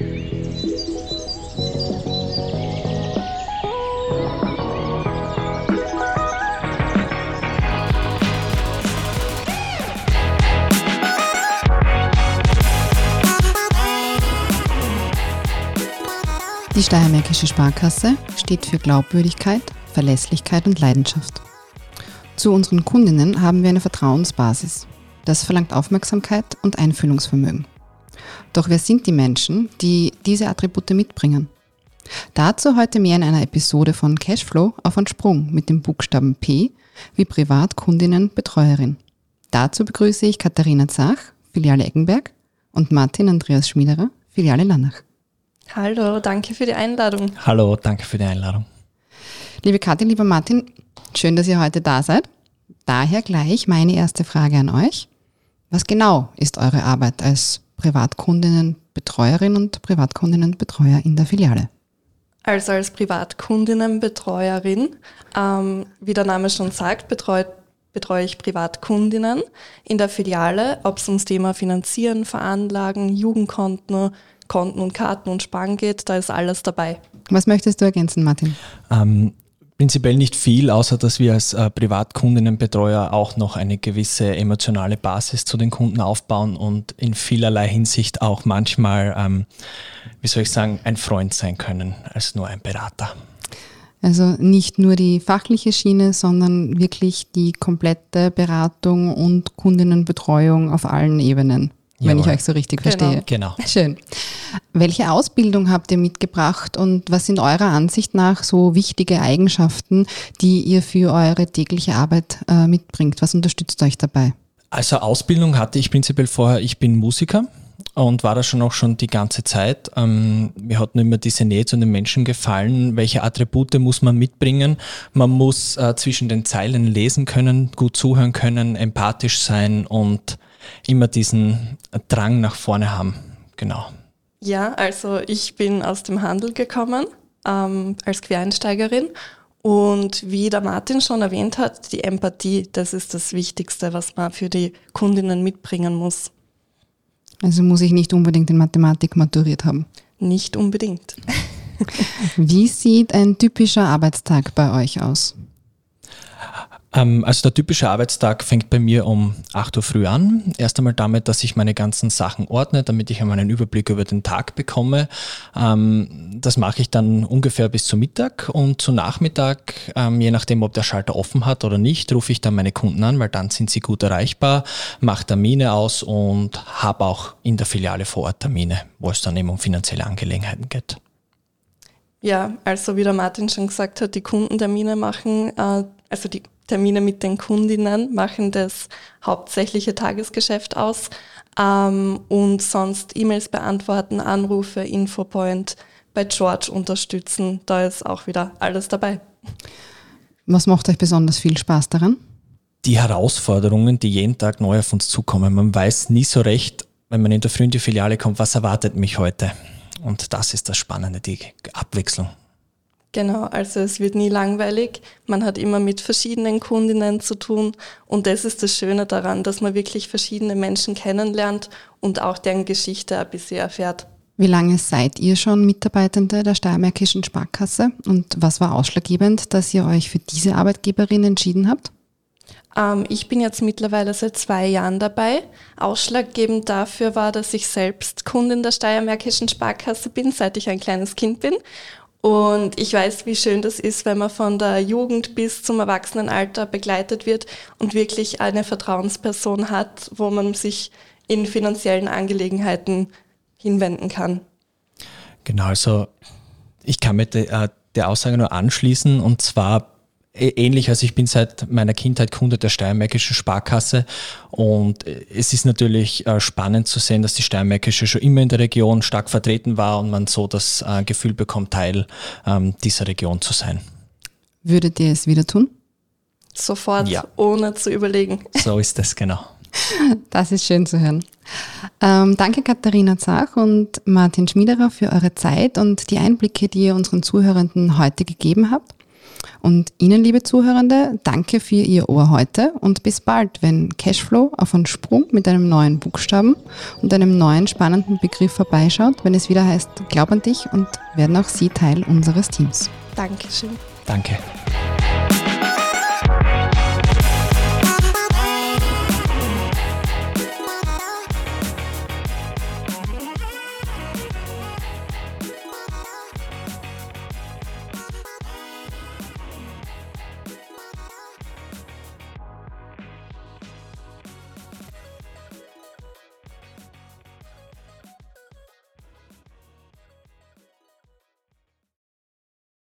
Die Steiermärkische Sparkasse steht für Glaubwürdigkeit, Verlässlichkeit und Leidenschaft. Zu unseren Kundinnen haben wir eine Vertrauensbasis. Das verlangt Aufmerksamkeit und Einfühlungsvermögen. Doch wer sind die Menschen, die diese Attribute mitbringen? Dazu heute mehr in einer Episode von Cashflow auf einen Sprung mit dem Buchstaben P wie Privatkundinnen Betreuerin. Dazu begrüße ich Katharina Zach, Filiale Eggenberg und Martin Andreas Schmiederer, Filiale Lannach. Hallo, danke für die Einladung. Hallo, danke für die Einladung. Liebe Kathi, lieber Martin, schön, dass ihr heute da seid. Daher gleich meine erste Frage an euch. Was genau ist eure Arbeit als Privatkundinnenbetreuerin und Privatkundinnenbetreuer in der Filiale? Also als Privatkundinnenbetreuerin, ähm, wie der Name schon sagt, betreut, betreue ich Privatkundinnen in der Filiale, ob es ums Thema Finanzieren, Veranlagen, Jugendkonten, Konten und Karten und Sparen geht, da ist alles dabei. Was möchtest du ergänzen, Martin? Ähm, prinzipiell nicht viel, außer dass wir als äh, Privatkundinnenbetreuer auch noch eine gewisse emotionale Basis zu den Kunden aufbauen und in vielerlei Hinsicht auch manchmal, ähm, wie soll ich sagen, ein Freund sein können als nur ein Berater. Also nicht nur die fachliche Schiene, sondern wirklich die komplette Beratung und Kundinnenbetreuung auf allen Ebenen wenn ich euch so richtig genau. verstehe. Genau. Schön. Welche Ausbildung habt ihr mitgebracht und was sind eurer Ansicht nach so wichtige Eigenschaften, die ihr für eure tägliche Arbeit äh, mitbringt? Was unterstützt euch dabei? Also Ausbildung hatte ich prinzipiell vorher. Ich bin Musiker und war da schon auch schon die ganze Zeit. Ähm, mir hat nur immer diese Nähe zu den Menschen gefallen. Welche Attribute muss man mitbringen? Man muss äh, zwischen den Zeilen lesen können, gut zuhören können, empathisch sein und immer diesen Drang nach vorne haben. Genau. Ja, also ich bin aus dem Handel gekommen ähm, als Quereinsteigerin und wie der Martin schon erwähnt hat, die Empathie, das ist das Wichtigste, was man für die Kundinnen mitbringen muss. Also muss ich nicht unbedingt in Mathematik maturiert haben? Nicht unbedingt. Wie sieht ein typischer Arbeitstag bei euch aus? Ähm, also der typische Arbeitstag fängt bei mir um 8 Uhr früh an. Erst einmal damit, dass ich meine ganzen Sachen ordne, damit ich einmal einen Überblick über den Tag bekomme. Ähm, das mache ich dann ungefähr bis zum Mittag und zu Nachmittag, ähm, je nachdem, ob der Schalter offen hat oder nicht, rufe ich dann meine Kunden an, weil dann sind sie gut erreichbar, mache Termine aus und habe auch in der Filiale vor Ort Termine, wo es dann eben um finanzielle Angelegenheiten geht. Ja, also wie der Martin schon gesagt hat, die Kundentermine machen, äh, also die Termine mit den Kundinnen machen das hauptsächliche Tagesgeschäft aus ähm, und sonst E-Mails beantworten, Anrufe, Infopoint bei George unterstützen. Da ist auch wieder alles dabei. Was macht euch besonders viel Spaß daran? Die Herausforderungen, die jeden Tag neu auf uns zukommen. Man weiß nie so recht, wenn man in der Früh in die Filiale kommt, was erwartet mich heute. Und das ist das Spannende, die Abwechslung. Genau, also es wird nie langweilig. Man hat immer mit verschiedenen Kundinnen zu tun und das ist das Schöne daran, dass man wirklich verschiedene Menschen kennenlernt und auch deren Geschichte ein bisschen erfährt. Wie lange seid ihr schon Mitarbeitende der Steiermärkischen Sparkasse und was war ausschlaggebend, dass ihr euch für diese Arbeitgeberin entschieden habt? Ähm, ich bin jetzt mittlerweile seit zwei Jahren dabei. Ausschlaggebend dafür war, dass ich selbst Kundin der Steiermärkischen Sparkasse bin, seit ich ein kleines Kind bin und ich weiß, wie schön das ist, wenn man von der Jugend bis zum Erwachsenenalter begleitet wird und wirklich eine Vertrauensperson hat, wo man sich in finanziellen Angelegenheiten hinwenden kann. Genau, also ich kann mit äh, der Aussage nur anschließen und zwar ähnlich, also ich bin seit meiner Kindheit Kunde der Steiermärkischen Sparkasse und es ist natürlich äh, spannend zu sehen, dass die Steiermärkische schon immer in der Region stark vertreten war und man so das äh, Gefühl bekommt, Teil ähm, dieser Region zu sein. Würdet ihr es wieder tun? Sofort, ja. ohne zu überlegen. So ist es, genau. Das ist schön zu hören. Ähm, danke Katharina Zach und Martin Schmiederer für eure Zeit und die Einblicke, die ihr unseren Zuhörenden heute gegeben habt. Und Ihnen, liebe Zuhörende, danke für Ihr Ohr heute und bis bald, wenn Cashflow auf einen Sprung mit einem neuen Buchstaben und einem neuen spannenden Begriff vorbeischaut, wenn es wieder heißt, glaub an dich und werden auch Sie Teil unseres Teams. Dankeschön. Danke.